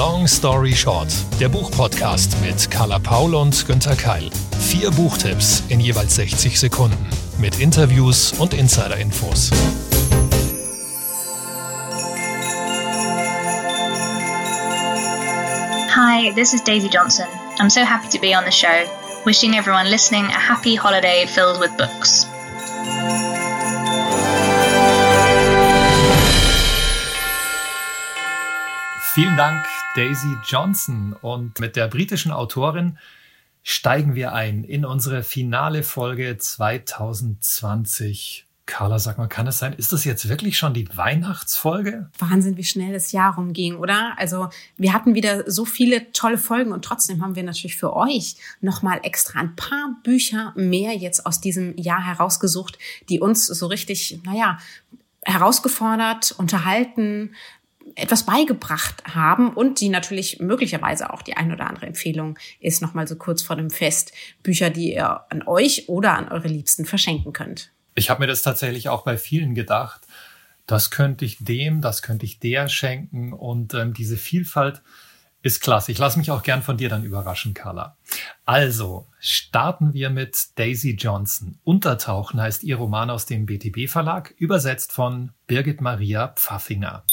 Long Story Short, der Buchpodcast mit Carla Paul und Günther Keil. Vier Buchtipps in jeweils 60 Sekunden mit Interviews und Insider-Infos. Hi, this is Daisy Johnson. I'm so happy to be on the show. Wishing everyone listening a happy holiday filled with books. Vielen Dank, Daisy Johnson. Und mit der britischen Autorin steigen wir ein in unsere finale Folge 2020. Carla, sag mal, kann es sein? Ist das jetzt wirklich schon die Weihnachtsfolge? Wahnsinn, wie schnell das Jahr rumging, oder? Also wir hatten wieder so viele tolle Folgen und trotzdem haben wir natürlich für euch nochmal extra ein paar Bücher mehr jetzt aus diesem Jahr herausgesucht, die uns so richtig, naja, herausgefordert, unterhalten, etwas beigebracht haben und die natürlich möglicherweise auch die ein oder andere Empfehlung ist nochmal so kurz vor dem Fest Bücher, die ihr an euch oder an eure Liebsten verschenken könnt. Ich habe mir das tatsächlich auch bei vielen gedacht. Das könnte ich dem, das könnte ich der schenken und ähm, diese Vielfalt ist klasse. Ich lasse mich auch gern von dir dann überraschen, Carla. Also, starten wir mit Daisy Johnson. Untertauchen heißt ihr Roman aus dem BTB Verlag, übersetzt von Birgit Maria Pfaffinger.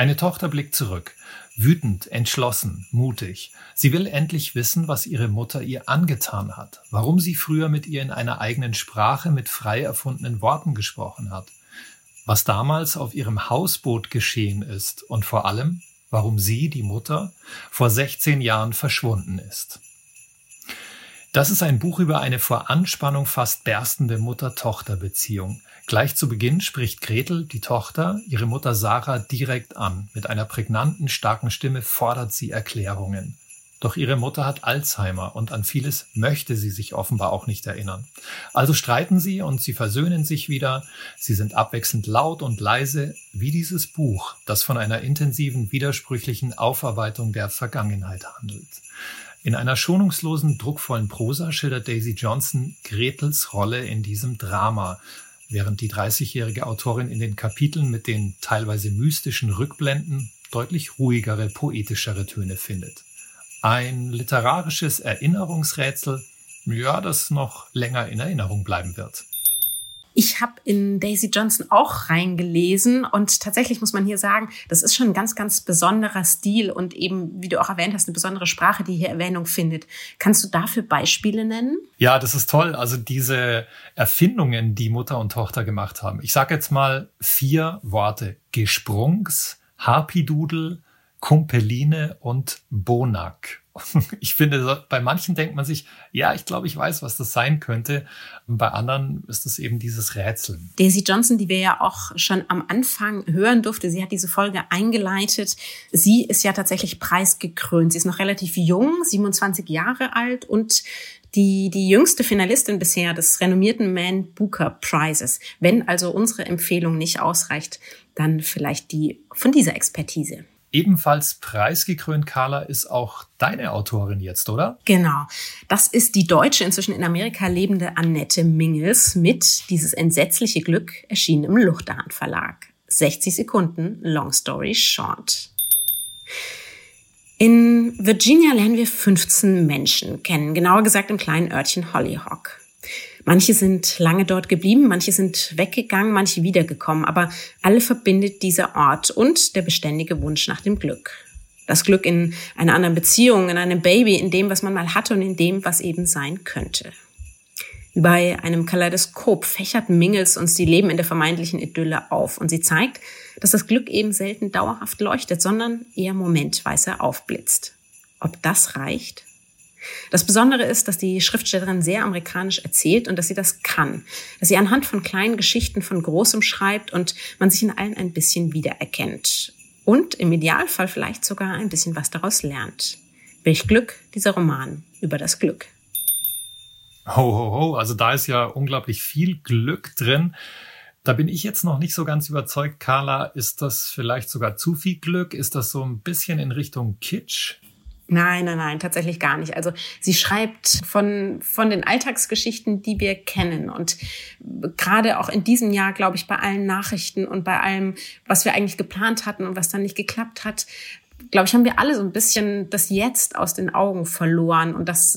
Eine Tochter blickt zurück, wütend, entschlossen, mutig. Sie will endlich wissen, was ihre Mutter ihr angetan hat, warum sie früher mit ihr in einer eigenen Sprache mit frei erfundenen Worten gesprochen hat, was damals auf ihrem Hausboot geschehen ist und vor allem, warum sie, die Mutter, vor 16 Jahren verschwunden ist. Das ist ein Buch über eine vor Anspannung fast berstende Mutter-Tochter-Beziehung. Gleich zu Beginn spricht Gretel, die Tochter, ihre Mutter Sarah direkt an. Mit einer prägnanten, starken Stimme fordert sie Erklärungen. Doch ihre Mutter hat Alzheimer und an vieles möchte sie sich offenbar auch nicht erinnern. Also streiten sie und sie versöhnen sich wieder. Sie sind abwechselnd laut und leise, wie dieses Buch, das von einer intensiven, widersprüchlichen Aufarbeitung der Vergangenheit handelt. In einer schonungslosen, druckvollen Prosa schildert Daisy Johnson Gretels Rolle in diesem Drama, während die 30-jährige Autorin in den Kapiteln mit den teilweise mystischen Rückblenden deutlich ruhigere, poetischere Töne findet. Ein literarisches Erinnerungsrätsel, ja, das noch länger in Erinnerung bleiben wird. Ich habe in Daisy Johnson auch reingelesen und tatsächlich muss man hier sagen, das ist schon ein ganz, ganz besonderer Stil und eben, wie du auch erwähnt hast, eine besondere Sprache, die hier Erwähnung findet. Kannst du dafür Beispiele nennen? Ja, das ist toll. Also diese Erfindungen, die Mutter und Tochter gemacht haben. Ich sage jetzt mal vier Worte. Gesprungs, Harpidudel, Kumpeline und Bonak. Ich finde, bei manchen denkt man sich, ja, ich glaube, ich weiß, was das sein könnte. Und bei anderen ist es eben dieses Rätseln. Daisy Johnson, die wir ja auch schon am Anfang hören durfte, sie hat diese Folge eingeleitet. Sie ist ja tatsächlich preisgekrönt. Sie ist noch relativ jung, 27 Jahre alt und die, die jüngste Finalistin bisher des renommierten Man Booker Prizes. Wenn also unsere Empfehlung nicht ausreicht, dann vielleicht die von dieser Expertise. Ebenfalls preisgekrönt, Carla, ist auch deine Autorin jetzt, oder? Genau. Das ist die deutsche, inzwischen in Amerika lebende Annette Mingels mit Dieses entsetzliche Glück erschienen im Luchterhand Verlag. 60 Sekunden, Long Story Short. In Virginia lernen wir 15 Menschen kennen, genauer gesagt im kleinen Örtchen Hollyhock. Manche sind lange dort geblieben, manche sind weggegangen, manche wiedergekommen, aber alle verbindet dieser Ort und der beständige Wunsch nach dem Glück. Das Glück in einer anderen Beziehung, in einem Baby, in dem, was man mal hatte und in dem, was eben sein könnte. Wie bei einem Kaleidoskop fächert Mingels uns die Leben in der vermeintlichen Idylle auf und sie zeigt, dass das Glück eben selten dauerhaft leuchtet, sondern eher momentweise aufblitzt. Ob das reicht? Das Besondere ist, dass die Schriftstellerin sehr amerikanisch erzählt und dass sie das kann. Dass sie anhand von kleinen Geschichten von Großem schreibt und man sich in allen ein bisschen wiedererkennt. Und im Idealfall vielleicht sogar ein bisschen was daraus lernt. Welch Glück, dieser Roman über das Glück. Ho, ho, ho. Also da ist ja unglaublich viel Glück drin. Da bin ich jetzt noch nicht so ganz überzeugt, Carla. Ist das vielleicht sogar zu viel Glück? Ist das so ein bisschen in Richtung Kitsch? Nein, nein, nein, tatsächlich gar nicht. Also sie schreibt von, von den Alltagsgeschichten, die wir kennen. Und gerade auch in diesem Jahr, glaube ich, bei allen Nachrichten und bei allem, was wir eigentlich geplant hatten und was dann nicht geklappt hat, glaube ich, haben wir alle so ein bisschen das Jetzt aus den Augen verloren und das,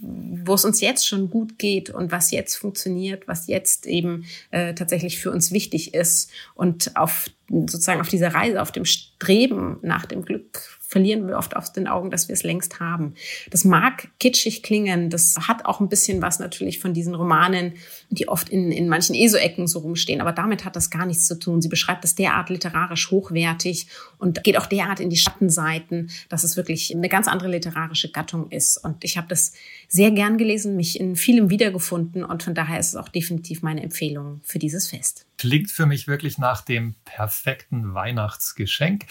wo es uns jetzt schon gut geht und was jetzt funktioniert, was jetzt eben äh, tatsächlich für uns wichtig ist und auf sozusagen auf dieser Reise, auf dem Streben nach dem Glück verlieren wir oft aus den Augen, dass wir es längst haben. Das mag kitschig klingen, das hat auch ein bisschen was natürlich von diesen Romanen, die oft in, in manchen ESO-Ecken so rumstehen, aber damit hat das gar nichts zu tun. Sie beschreibt das derart literarisch hochwertig und geht auch derart in die Schattenseiten, dass es wirklich eine ganz andere literarische Gattung ist. Und ich habe das sehr gern gelesen, mich in vielem wiedergefunden und von daher ist es auch definitiv meine Empfehlung für dieses Fest. Klingt für mich wirklich nach dem perfekten Weihnachtsgeschenk.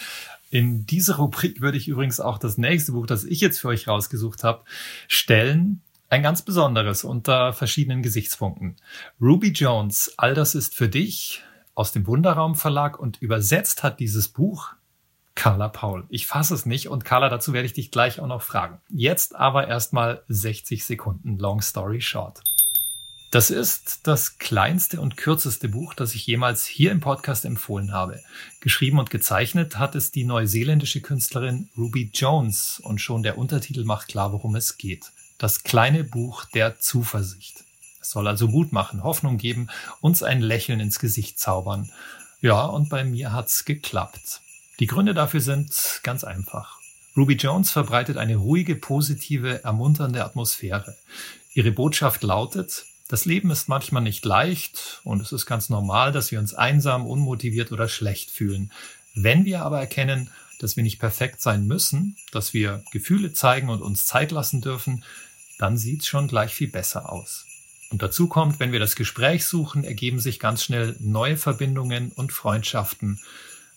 In diese Rubrik würde ich übrigens auch das nächste Buch, das ich jetzt für euch rausgesucht habe, stellen. Ein ganz besonderes unter verschiedenen Gesichtspunkten. Ruby Jones, All das ist für dich aus dem Wunderraum Verlag und übersetzt hat dieses Buch Carla Paul. Ich fasse es nicht und Carla, dazu werde ich dich gleich auch noch fragen. Jetzt aber erstmal 60 Sekunden Long Story Short. Das ist das kleinste und kürzeste Buch, das ich jemals hier im Podcast empfohlen habe. Geschrieben und gezeichnet hat es die neuseeländische Künstlerin Ruby Jones und schon der Untertitel macht klar, worum es geht. Das kleine Buch der Zuversicht. Es soll also Mut machen, Hoffnung geben, uns ein Lächeln ins Gesicht zaubern. Ja, und bei mir hat's geklappt. Die Gründe dafür sind ganz einfach. Ruby Jones verbreitet eine ruhige, positive, ermunternde Atmosphäre. Ihre Botschaft lautet, das Leben ist manchmal nicht leicht und es ist ganz normal, dass wir uns einsam, unmotiviert oder schlecht fühlen. Wenn wir aber erkennen, dass wir nicht perfekt sein müssen, dass wir Gefühle zeigen und uns Zeit lassen dürfen, dann sieht's schon gleich viel besser aus. Und dazu kommt, wenn wir das Gespräch suchen, ergeben sich ganz schnell neue Verbindungen und Freundschaften.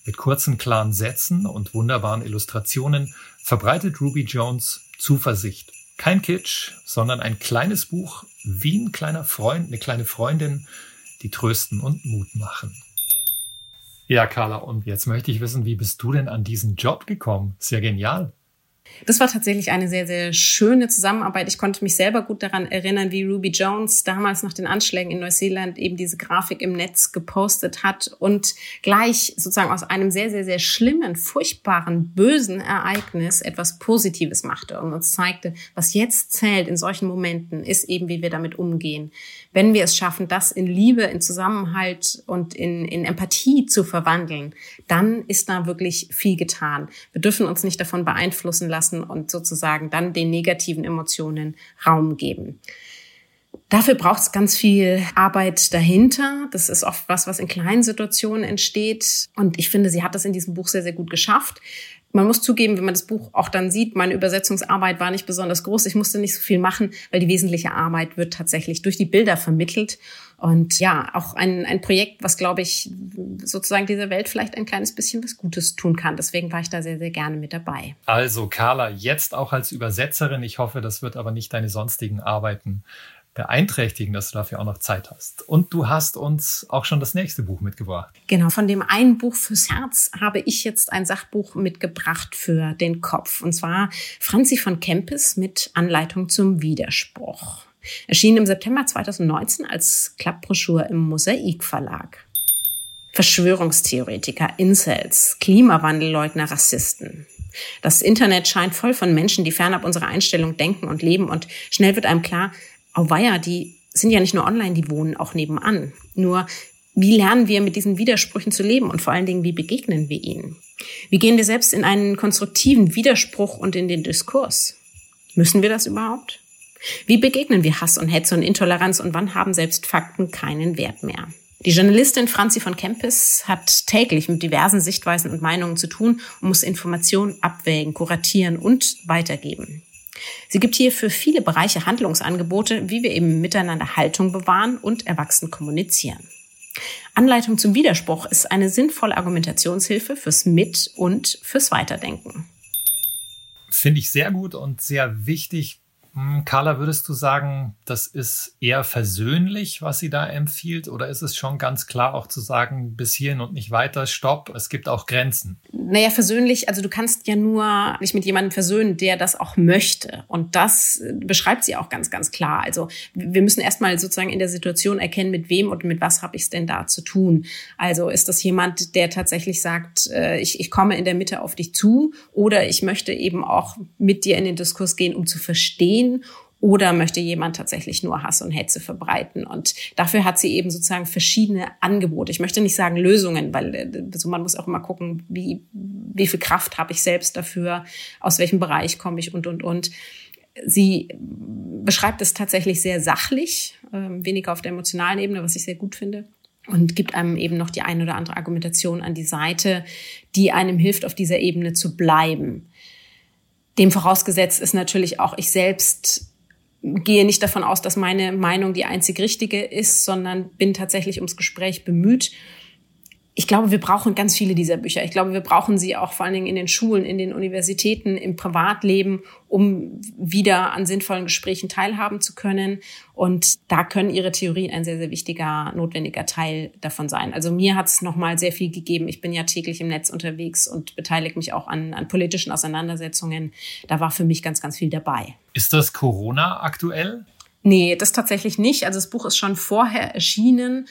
Mit kurzen, klaren Sätzen und wunderbaren Illustrationen verbreitet Ruby Jones Zuversicht kein Kitsch, sondern ein kleines Buch, wie ein kleiner Freund, eine kleine Freundin, die trösten und Mut machen. Ja, Carla, und jetzt möchte ich wissen, wie bist du denn an diesen Job gekommen? Sehr genial. Das war tatsächlich eine sehr, sehr schöne Zusammenarbeit. Ich konnte mich selber gut daran erinnern, wie Ruby Jones damals nach den Anschlägen in Neuseeland eben diese Grafik im Netz gepostet hat und gleich sozusagen aus einem sehr, sehr, sehr schlimmen, furchtbaren, bösen Ereignis etwas Positives machte und uns zeigte, was jetzt zählt in solchen Momenten, ist eben, wie wir damit umgehen. Wenn wir es schaffen, das in Liebe, in Zusammenhalt und in, in Empathie zu verwandeln, dann ist da wirklich viel getan. Wir dürfen uns nicht davon beeinflussen lassen und sozusagen dann den negativen Emotionen Raum geben. Dafür braucht es ganz viel Arbeit dahinter. Das ist oft was, was in kleinen Situationen entsteht. Und ich finde, sie hat das in diesem Buch sehr, sehr gut geschafft. Man muss zugeben, wenn man das Buch auch dann sieht, meine Übersetzungsarbeit war nicht besonders groß. Ich musste nicht so viel machen, weil die wesentliche Arbeit wird tatsächlich durch die Bilder vermittelt. Und ja, auch ein, ein Projekt, was, glaube ich, sozusagen dieser Welt vielleicht ein kleines bisschen was Gutes tun kann. Deswegen war ich da sehr, sehr gerne mit dabei. Also, Carla, jetzt auch als Übersetzerin. Ich hoffe, das wird aber nicht deine sonstigen Arbeiten beeinträchtigen, dass du dafür auch noch Zeit hast. Und du hast uns auch schon das nächste Buch mitgebracht. Genau, von dem einen Buch fürs Herz habe ich jetzt ein Sachbuch mitgebracht für den Kopf. Und zwar Franzi von Kempis mit Anleitung zum Widerspruch. Erschien im September 2019 als Klappbroschur im Mosaik Verlag. Verschwörungstheoretiker, Incels, Klimawandelleugner, Rassisten. Das Internet scheint voll von Menschen, die fernab unserer Einstellung denken und leben und schnell wird einem klar, auweia, die sind ja nicht nur online, die wohnen auch nebenan. Nur, wie lernen wir mit diesen Widersprüchen zu leben und vor allen Dingen, wie begegnen wir ihnen? Wie gehen wir selbst in einen konstruktiven Widerspruch und in den Diskurs? Müssen wir das überhaupt? Wie begegnen wir Hass und Hetze und Intoleranz und wann haben selbst Fakten keinen Wert mehr? Die Journalistin Franzi von Kempis hat täglich mit diversen Sichtweisen und Meinungen zu tun und muss Informationen abwägen, kuratieren und weitergeben. Sie gibt hier für viele Bereiche Handlungsangebote, wie wir eben miteinander Haltung bewahren und erwachsen kommunizieren. Anleitung zum Widerspruch ist eine sinnvolle Argumentationshilfe fürs Mit- und fürs Weiterdenken. Finde ich sehr gut und sehr wichtig. Hm, Carla, würdest du sagen, das ist eher versöhnlich, was sie da empfiehlt? Oder ist es schon ganz klar auch zu sagen, bis hierhin und nicht weiter, stopp, es gibt auch Grenzen? Naja, versöhnlich, also du kannst ja nur dich mit jemandem versöhnen, der das auch möchte. Und das beschreibt sie auch ganz, ganz klar. Also wir müssen erstmal sozusagen in der Situation erkennen, mit wem und mit was habe ich es denn da zu tun. Also ist das jemand, der tatsächlich sagt, äh, ich, ich komme in der Mitte auf dich zu oder ich möchte eben auch mit dir in den Diskurs gehen, um zu verstehen oder möchte jemand tatsächlich nur Hass und Hetze verbreiten? Und dafür hat sie eben sozusagen verschiedene Angebote. Ich möchte nicht sagen Lösungen, weil also man muss auch immer gucken, wie, wie viel Kraft habe ich selbst dafür, aus welchem Bereich komme ich und, und, und. Sie beschreibt es tatsächlich sehr sachlich, äh, weniger auf der emotionalen Ebene, was ich sehr gut finde und gibt einem eben noch die eine oder andere Argumentation an die Seite, die einem hilft, auf dieser Ebene zu bleiben. Dem vorausgesetzt ist natürlich auch ich selbst gehe nicht davon aus, dass meine Meinung die einzig richtige ist, sondern bin tatsächlich ums Gespräch bemüht. Ich glaube, wir brauchen ganz viele dieser Bücher. Ich glaube, wir brauchen sie auch vor allen Dingen in den Schulen, in den Universitäten, im Privatleben, um wieder an sinnvollen Gesprächen teilhaben zu können. Und da können ihre Theorien ein sehr, sehr wichtiger, notwendiger Teil davon sein. Also mir hat es nochmal sehr viel gegeben. Ich bin ja täglich im Netz unterwegs und beteilige mich auch an, an politischen Auseinandersetzungen. Da war für mich ganz, ganz viel dabei. Ist das Corona aktuell? Nee, das tatsächlich nicht. Also das Buch ist schon vorher erschienen.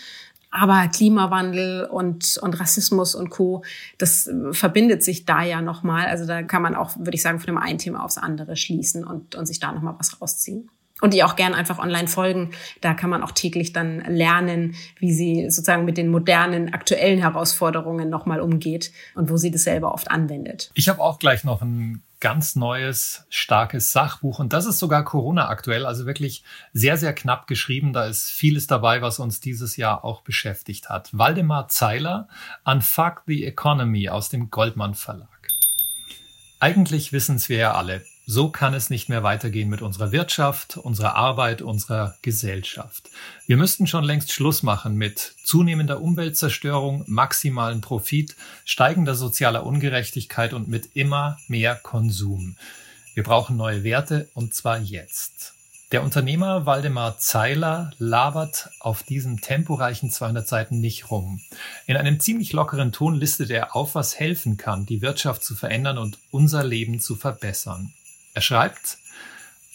Aber Klimawandel und, und Rassismus und Co., das verbindet sich da ja nochmal. Also da kann man auch, würde ich sagen, von dem einen Thema aufs andere schließen und, und sich da nochmal was rausziehen. Und die auch gern einfach online folgen. Da kann man auch täglich dann lernen, wie sie sozusagen mit den modernen, aktuellen Herausforderungen nochmal umgeht und wo sie das selber oft anwendet. Ich habe auch gleich noch ein ganz neues, starkes Sachbuch. Und das ist sogar Corona aktuell, also wirklich sehr, sehr knapp geschrieben. Da ist vieles dabei, was uns dieses Jahr auch beschäftigt hat. Waldemar Zeiler, Unfuck the Economy aus dem Goldmann Verlag. Eigentlich wissen es wir ja alle. So kann es nicht mehr weitergehen mit unserer Wirtschaft, unserer Arbeit, unserer Gesellschaft. Wir müssten schon längst Schluss machen mit zunehmender Umweltzerstörung, maximalen Profit, steigender sozialer Ungerechtigkeit und mit immer mehr Konsum. Wir brauchen neue Werte und zwar jetzt. Der Unternehmer Waldemar Zeiler labert auf diesem temporeichen 200 Seiten nicht rum. In einem ziemlich lockeren Ton listet er auf, was helfen kann, die Wirtschaft zu verändern und unser Leben zu verbessern. Er schreibt,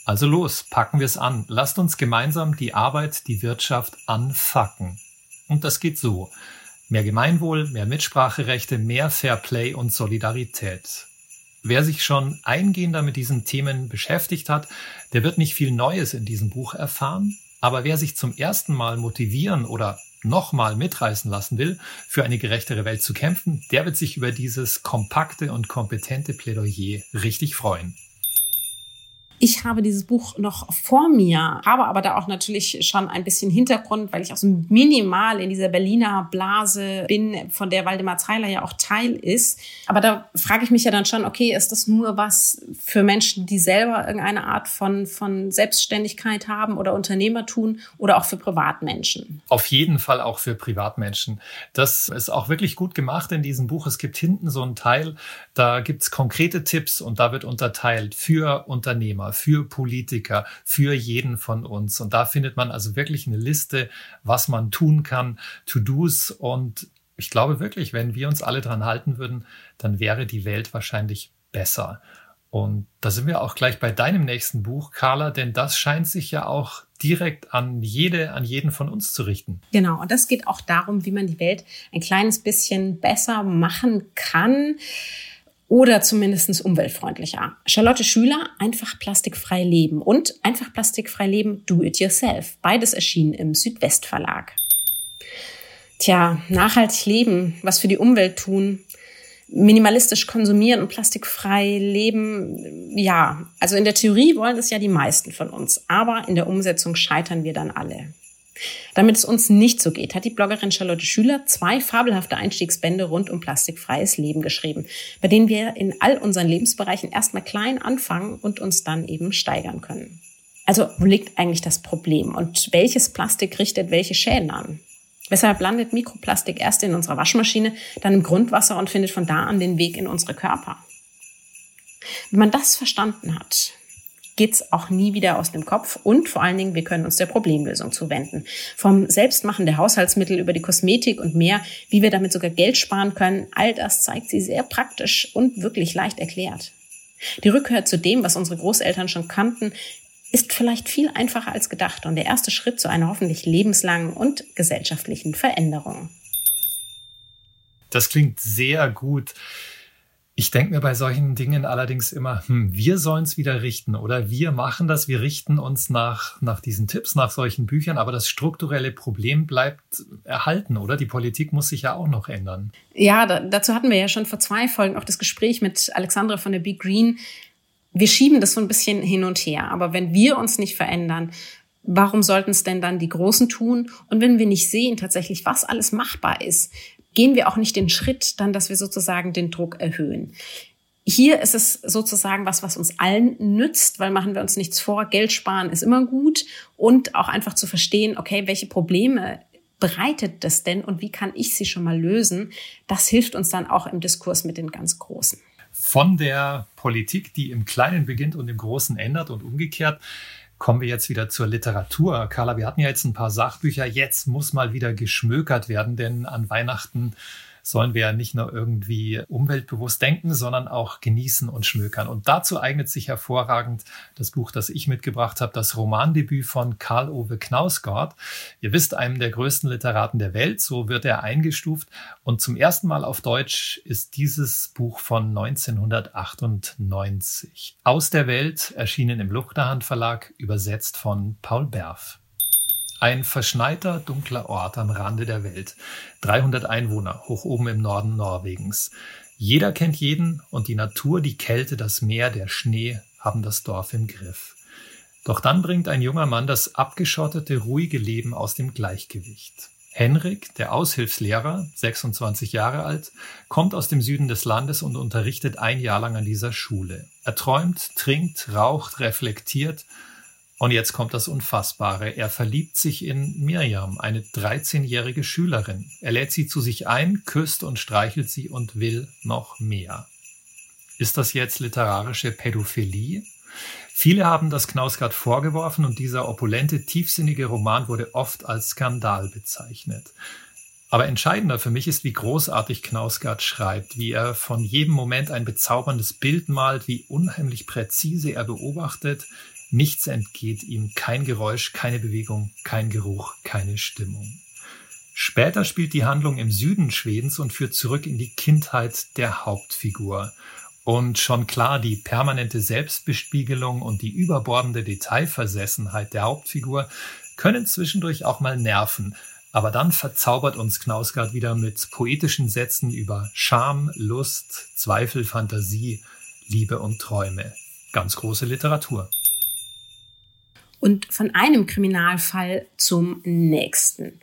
also los, packen wir es an. Lasst uns gemeinsam die Arbeit, die Wirtschaft anfacken. Und das geht so. Mehr Gemeinwohl, mehr Mitspracherechte, mehr Fair Play und Solidarität. Wer sich schon eingehender mit diesen Themen beschäftigt hat, der wird nicht viel Neues in diesem Buch erfahren. Aber wer sich zum ersten Mal motivieren oder nochmal mitreißen lassen will, für eine gerechtere Welt zu kämpfen, der wird sich über dieses kompakte und kompetente Plädoyer richtig freuen. Ich habe dieses Buch noch vor mir, habe aber da auch natürlich schon ein bisschen Hintergrund, weil ich auch so minimal in dieser Berliner Blase bin, von der Waldemar Zeiler ja auch Teil ist. Aber da frage ich mich ja dann schon, okay, ist das nur was für Menschen, die selber irgendeine Art von, von Selbstständigkeit haben oder Unternehmer tun oder auch für Privatmenschen? Auf jeden Fall auch für Privatmenschen. Das ist auch wirklich gut gemacht in diesem Buch. Es gibt hinten so einen Teil, da gibt es konkrete Tipps und da wird unterteilt für Unternehmer für Politiker, für jeden von uns. Und da findet man also wirklich eine Liste, was man tun kann, To-Dos. Und ich glaube wirklich, wenn wir uns alle dran halten würden, dann wäre die Welt wahrscheinlich besser. Und da sind wir auch gleich bei deinem nächsten Buch, Carla, denn das scheint sich ja auch direkt an jede, an jeden von uns zu richten. Genau. Und das geht auch darum, wie man die Welt ein kleines bisschen besser machen kann oder zumindest umweltfreundlicher. Charlotte Schüler, einfach plastikfrei leben und einfach plastikfrei leben, do it yourself. Beides erschienen im Südwestverlag. Tja, nachhaltig leben, was für die Umwelt tun, minimalistisch konsumieren und plastikfrei leben, ja, also in der Theorie wollen das ja die meisten von uns, aber in der Umsetzung scheitern wir dann alle. Damit es uns nicht so geht, hat die Bloggerin Charlotte Schüler zwei fabelhafte Einstiegsbände rund um plastikfreies Leben geschrieben, bei denen wir in all unseren Lebensbereichen erstmal klein anfangen und uns dann eben steigern können. Also wo liegt eigentlich das Problem und welches Plastik richtet welche Schäden an? Weshalb landet Mikroplastik erst in unserer Waschmaschine, dann im Grundwasser und findet von da an den Weg in unsere Körper? Wenn man das verstanden hat, geht's auch nie wieder aus dem Kopf und vor allen Dingen, wir können uns der Problemlösung zuwenden. Vom Selbstmachen der Haushaltsmittel über die Kosmetik und mehr, wie wir damit sogar Geld sparen können, all das zeigt sie sehr praktisch und wirklich leicht erklärt. Die Rückkehr zu dem, was unsere Großeltern schon kannten, ist vielleicht viel einfacher als gedacht und der erste Schritt zu einer hoffentlich lebenslangen und gesellschaftlichen Veränderung. Das klingt sehr gut. Ich denke mir bei solchen Dingen allerdings immer, hm, wir sollen es wieder richten oder wir machen das, wir richten uns nach, nach diesen Tipps, nach solchen Büchern, aber das strukturelle Problem bleibt erhalten, oder? Die Politik muss sich ja auch noch ändern. Ja, da, dazu hatten wir ja schon vor zwei Folgen auch das Gespräch mit Alexandra von der Big Green. Wir schieben das so ein bisschen hin und her, aber wenn wir uns nicht verändern, warum sollten es denn dann die Großen tun? Und wenn wir nicht sehen tatsächlich, was alles machbar ist, gehen wir auch nicht den Schritt dann, dass wir sozusagen den Druck erhöhen. Hier ist es sozusagen was, was uns allen nützt, weil machen wir uns nichts vor. Geld sparen ist immer gut und auch einfach zu verstehen, okay, welche Probleme bereitet das denn und wie kann ich sie schon mal lösen? Das hilft uns dann auch im Diskurs mit den ganz Großen. Von der Politik, die im Kleinen beginnt und im Großen ändert und umgekehrt, kommen wir jetzt wieder zur Literatur. Carla, wir hatten ja jetzt ein paar Sachbücher. Jetzt muss mal wieder geschmökert werden, denn an Weihnachten sollen wir ja nicht nur irgendwie umweltbewusst denken, sondern auch genießen und schmökern. Und dazu eignet sich hervorragend das Buch, das ich mitgebracht habe, das Romandebüt von Karl Ove Knausgård. Ihr wisst, einem der größten Literaten der Welt, so wird er eingestuft. Und zum ersten Mal auf Deutsch ist dieses Buch von 1998. Aus der Welt, erschienen im Luchterhand Verlag, übersetzt von Paul Berf. Ein verschneiter, dunkler Ort am Rande der Welt. 300 Einwohner, hoch oben im Norden Norwegens. Jeder kennt jeden und die Natur, die Kälte, das Meer, der Schnee haben das Dorf im Griff. Doch dann bringt ein junger Mann das abgeschottete, ruhige Leben aus dem Gleichgewicht. Henrik, der Aushilfslehrer, 26 Jahre alt, kommt aus dem Süden des Landes und unterrichtet ein Jahr lang an dieser Schule. Er träumt, trinkt, raucht, reflektiert und jetzt kommt das Unfassbare. Er verliebt sich in Miriam, eine 13-jährige Schülerin. Er lädt sie zu sich ein, küsst und streichelt sie und will noch mehr. Ist das jetzt literarische Pädophilie? Viele haben das Knausgard vorgeworfen und dieser opulente, tiefsinnige Roman wurde oft als Skandal bezeichnet. Aber entscheidender für mich ist, wie großartig Knausgard schreibt, wie er von jedem Moment ein bezauberndes Bild malt, wie unheimlich präzise er beobachtet, Nichts entgeht ihm, kein Geräusch, keine Bewegung, kein Geruch, keine Stimmung. Später spielt die Handlung im Süden Schwedens und führt zurück in die Kindheit der Hauptfigur. Und schon klar, die permanente Selbstbespiegelung und die überbordende Detailversessenheit der Hauptfigur können zwischendurch auch mal nerven. Aber dann verzaubert uns Knausgard wieder mit poetischen Sätzen über Scham, Lust, Zweifel, Fantasie, Liebe und Träume. Ganz große Literatur und von einem Kriminalfall zum nächsten.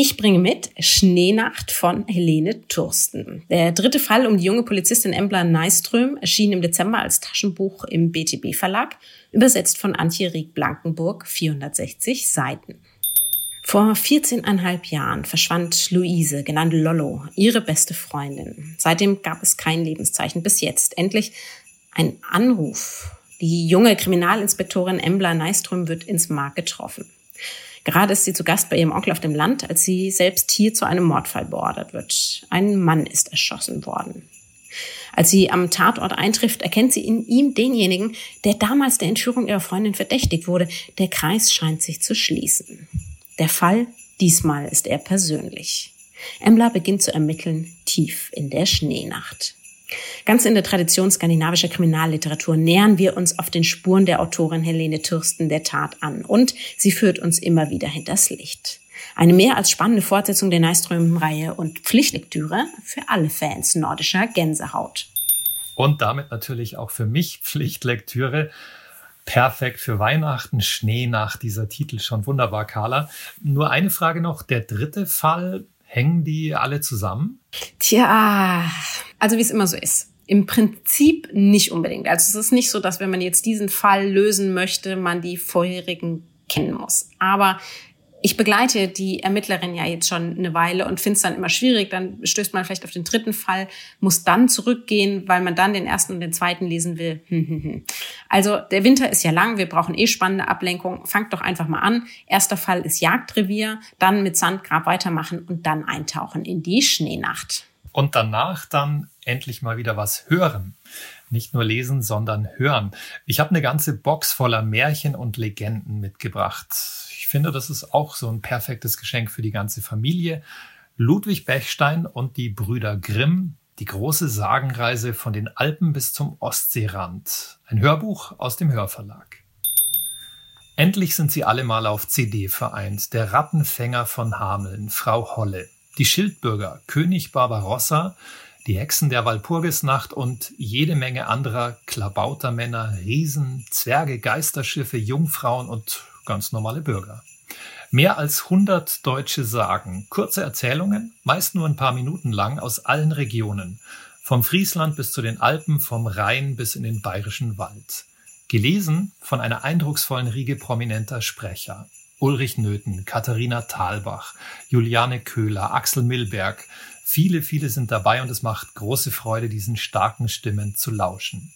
Ich bringe mit Schneenacht von Helene Tursten. Der dritte Fall um die junge Polizistin Embla Neiström erschien im Dezember als Taschenbuch im BTB Verlag, übersetzt von Antje Rieck-Blankenburg, 460 Seiten. Vor 14,5 Jahren verschwand Luise, genannt Lollo, ihre beste Freundin. Seitdem gab es kein Lebenszeichen bis jetzt. Endlich ein Anruf die junge Kriminalinspektorin Embla Neiström wird ins Mark getroffen. Gerade ist sie zu Gast bei ihrem Onkel auf dem Land, als sie selbst hier zu einem Mordfall beordert wird. Ein Mann ist erschossen worden. Als sie am Tatort eintrifft, erkennt sie in ihm denjenigen, der damals der Entführung ihrer Freundin verdächtigt wurde. Der Kreis scheint sich zu schließen. Der Fall, diesmal ist er persönlich. Embla beginnt zu ermitteln, tief in der Schneenacht. Ganz in der Tradition skandinavischer Kriminalliteratur nähern wir uns auf den Spuren der Autorin Helene Türsten der Tat an und sie führt uns immer wieder hinters Licht. Eine mehr als spannende Fortsetzung der Neiström-Reihe und Pflichtlektüre für alle Fans nordischer Gänsehaut. Und damit natürlich auch für mich Pflichtlektüre. Perfekt für Weihnachten, Schnee nach dieser Titel schon wunderbar, Carla. Nur eine Frage noch. Der dritte Fall, hängen die alle zusammen? Tja, also wie es immer so ist. Im Prinzip nicht unbedingt. Also es ist nicht so, dass wenn man jetzt diesen Fall lösen möchte, man die vorherigen kennen muss. Aber ich begleite die Ermittlerin ja jetzt schon eine Weile und finde es dann immer schwierig. Dann stößt man vielleicht auf den dritten Fall, muss dann zurückgehen, weil man dann den ersten und den zweiten lesen will. Also der Winter ist ja lang, wir brauchen eh spannende Ablenkung. Fangt doch einfach mal an. Erster Fall ist Jagdrevier, dann mit Sandgrab weitermachen und dann eintauchen in die Schneenacht. Und danach dann endlich mal wieder was hören. Nicht nur lesen, sondern hören. Ich habe eine ganze Box voller Märchen und Legenden mitgebracht finde, das ist auch so ein perfektes Geschenk für die ganze Familie. Ludwig Bechstein und die Brüder Grimm, die große Sagenreise von den Alpen bis zum Ostseerand. Ein Hörbuch aus dem Hörverlag. Endlich sind sie alle mal auf CD vereint. Der Rattenfänger von Hameln, Frau Holle, die Schildbürger, König Barbarossa, die Hexen der Walpurgisnacht und jede Menge anderer Klabautermänner, Riesen, Zwerge, Geisterschiffe, Jungfrauen und ganz normale Bürger. Mehr als 100 deutsche Sagen, kurze Erzählungen, meist nur ein paar Minuten lang, aus allen Regionen, vom Friesland bis zu den Alpen, vom Rhein bis in den bayerischen Wald. Gelesen von einer eindrucksvollen Riege prominenter Sprecher. Ulrich Nöthen, Katharina Thalbach, Juliane Köhler, Axel Milberg. Viele, viele sind dabei und es macht große Freude, diesen starken Stimmen zu lauschen.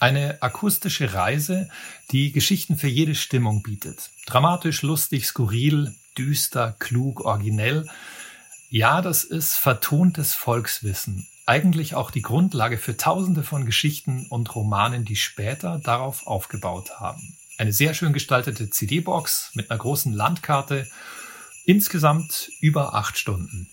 Eine akustische Reise, die Geschichten für jede Stimmung bietet. Dramatisch, lustig, skurril, düster, klug, originell. Ja, das ist vertontes Volkswissen. Eigentlich auch die Grundlage für tausende von Geschichten und Romanen, die später darauf aufgebaut haben. Eine sehr schön gestaltete CD-Box mit einer großen Landkarte. Insgesamt über acht Stunden.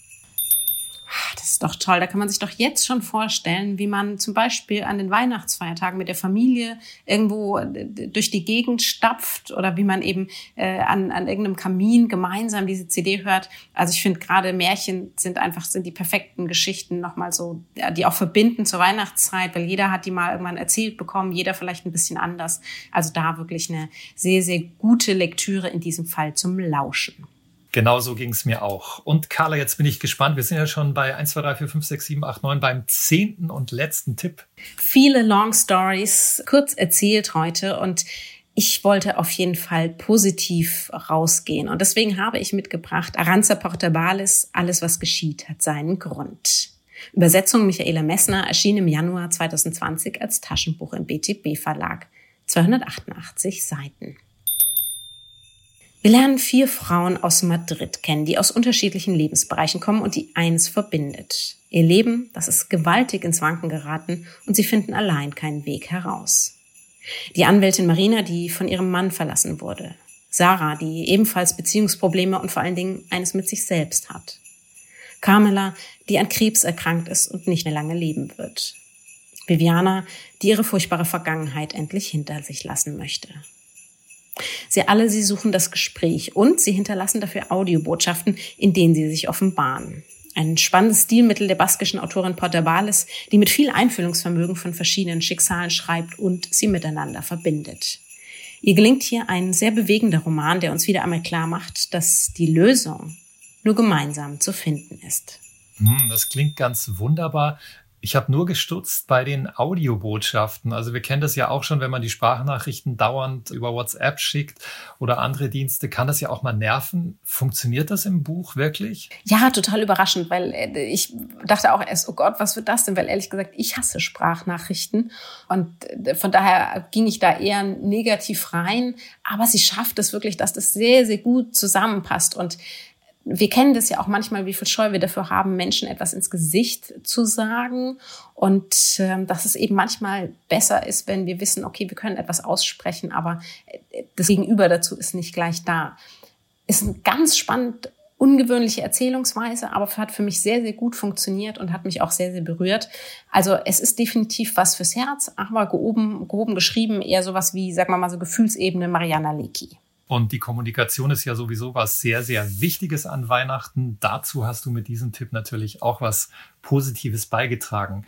Das ist doch toll. Da kann man sich doch jetzt schon vorstellen, wie man zum Beispiel an den Weihnachtsfeiertagen mit der Familie irgendwo durch die Gegend stapft oder wie man eben äh, an, an irgendeinem Kamin gemeinsam diese CD hört. Also ich finde gerade Märchen sind einfach sind die perfekten Geschichten nochmal so, die auch verbinden zur Weihnachtszeit, weil jeder hat die mal irgendwann erzählt bekommen, jeder vielleicht ein bisschen anders. Also da wirklich eine sehr, sehr gute Lektüre in diesem Fall zum Lauschen. Genau so ging es mir auch. Und Carla, jetzt bin ich gespannt. Wir sind ja schon bei 1, 2, 3, 4, 5, 6, 7, 8, 9 beim zehnten und letzten Tipp. Viele Long Stories, kurz erzählt heute und ich wollte auf jeden Fall positiv rausgehen. Und deswegen habe ich mitgebracht Aranza Portabalis, Alles, was geschieht, hat seinen Grund. Übersetzung Michaela Messner erschien im Januar 2020 als Taschenbuch im BTB Verlag. 288 Seiten. Wir lernen vier Frauen aus Madrid kennen, die aus unterschiedlichen Lebensbereichen kommen und die eines verbindet. Ihr Leben, das ist gewaltig ins Wanken geraten und sie finden allein keinen Weg heraus. Die Anwältin Marina, die von ihrem Mann verlassen wurde. Sarah, die ebenfalls Beziehungsprobleme und vor allen Dingen eines mit sich selbst hat. Carmela, die an Krebs erkrankt ist und nicht mehr lange leben wird. Viviana, die ihre furchtbare Vergangenheit endlich hinter sich lassen möchte. Sie alle, sie suchen das Gespräch und sie hinterlassen dafür Audiobotschaften, in denen sie sich offenbaren. Ein spannendes Stilmittel der baskischen Autorin Portabales, die mit viel Einfühlungsvermögen von verschiedenen Schicksalen schreibt und sie miteinander verbindet. Ihr gelingt hier ein sehr bewegender Roman, der uns wieder einmal klar macht, dass die Lösung nur gemeinsam zu finden ist. Hm, das klingt ganz wunderbar. Ich habe nur gestutzt bei den Audiobotschaften. Also wir kennen das ja auch schon, wenn man die Sprachnachrichten dauernd über WhatsApp schickt oder andere Dienste, kann das ja auch mal nerven. Funktioniert das im Buch wirklich? Ja, total überraschend, weil äh, ich dachte auch erst, oh Gott, was wird das denn? Weil ehrlich gesagt, ich hasse Sprachnachrichten und äh, von daher ging ich da eher negativ rein. Aber sie schafft es wirklich, dass das sehr, sehr gut zusammenpasst und wir kennen das ja auch manchmal, wie viel Scheu wir dafür haben, Menschen etwas ins Gesicht zu sagen. Und ähm, dass es eben manchmal besser ist, wenn wir wissen, okay, wir können etwas aussprechen, aber äh, das Gegenüber dazu ist nicht gleich da. Ist ein ganz spannend, ungewöhnliche Erzählungsweise, aber hat für mich sehr, sehr gut funktioniert und hat mich auch sehr, sehr berührt. Also es ist definitiv was fürs Herz, aber gehoben, gehoben geschrieben, eher sowas wie, sagen wir mal so Gefühlsebene Mariana Lecki. Und die Kommunikation ist ja sowieso was sehr, sehr Wichtiges an Weihnachten. Dazu hast du mit diesem Tipp natürlich auch was Positives beigetragen.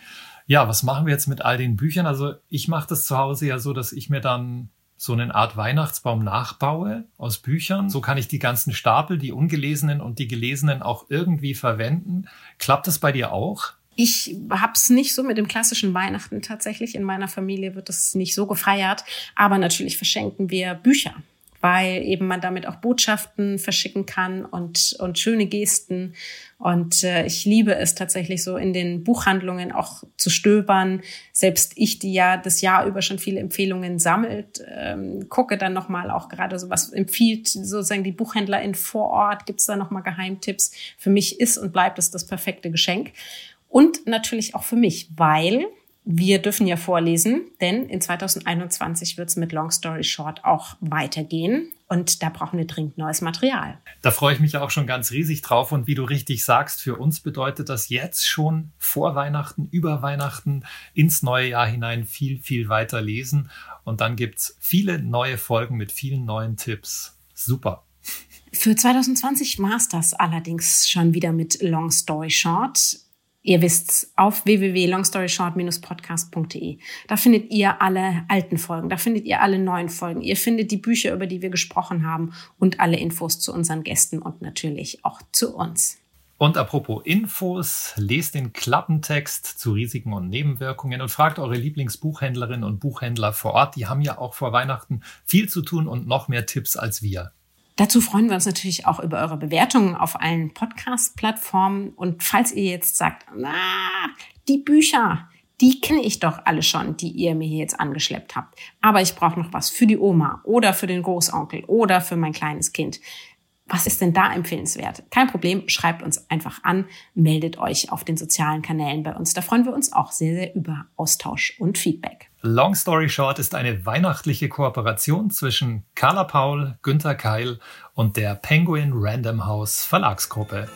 Ja, was machen wir jetzt mit all den Büchern? Also ich mache das zu Hause ja so, dass ich mir dann so eine Art Weihnachtsbaum nachbaue aus Büchern. So kann ich die ganzen Stapel, die ungelesenen und die gelesenen auch irgendwie verwenden. Klappt das bei dir auch? Ich hab's nicht so mit dem klassischen Weihnachten tatsächlich. In meiner Familie wird das nicht so gefeiert. Aber natürlich verschenken wir Bücher weil eben man damit auch Botschaften verschicken kann und, und schöne Gesten. Und äh, ich liebe es tatsächlich so in den Buchhandlungen auch zu stöbern. Selbst ich, die ja das Jahr über schon viele Empfehlungen sammelt, ähm, gucke dann nochmal auch gerade so, was empfiehlt sozusagen die Buchhändlerin vor Ort. Gibt es da nochmal Geheimtipps? Für mich ist und bleibt es das perfekte Geschenk. Und natürlich auch für mich, weil wir dürfen ja vorlesen, denn in 2021 wird es mit Long Story Short auch weitergehen. Und da brauchen wir dringend neues Material. Da freue ich mich auch schon ganz riesig drauf. Und wie du richtig sagst, für uns bedeutet das jetzt schon vor Weihnachten, über Weihnachten, ins neue Jahr hinein viel, viel weiter lesen. Und dann gibt es viele neue Folgen mit vielen neuen Tipps. Super. Für 2020 war es das allerdings schon wieder mit Long Story Short. Ihr wisst's, auf www.longstoryshort-podcast.de. Da findet ihr alle alten Folgen, da findet ihr alle neuen Folgen. Ihr findet die Bücher, über die wir gesprochen haben und alle Infos zu unseren Gästen und natürlich auch zu uns. Und apropos Infos, lest den Klappentext zu Risiken und Nebenwirkungen und fragt eure Lieblingsbuchhändlerinnen und Buchhändler vor Ort. Die haben ja auch vor Weihnachten viel zu tun und noch mehr Tipps als wir. Dazu freuen wir uns natürlich auch über eure Bewertungen auf allen Podcast-Plattformen. Und falls ihr jetzt sagt, na, die Bücher, die kenne ich doch alle schon, die ihr mir hier jetzt angeschleppt habt. Aber ich brauche noch was für die Oma oder für den Großonkel oder für mein kleines Kind. Was ist denn da empfehlenswert? Kein Problem, schreibt uns einfach an, meldet euch auf den sozialen Kanälen bei uns. Da freuen wir uns auch sehr, sehr über Austausch und Feedback. Long Story Short ist eine weihnachtliche Kooperation zwischen Carla Paul, Günther Keil und der Penguin Random House Verlagsgruppe.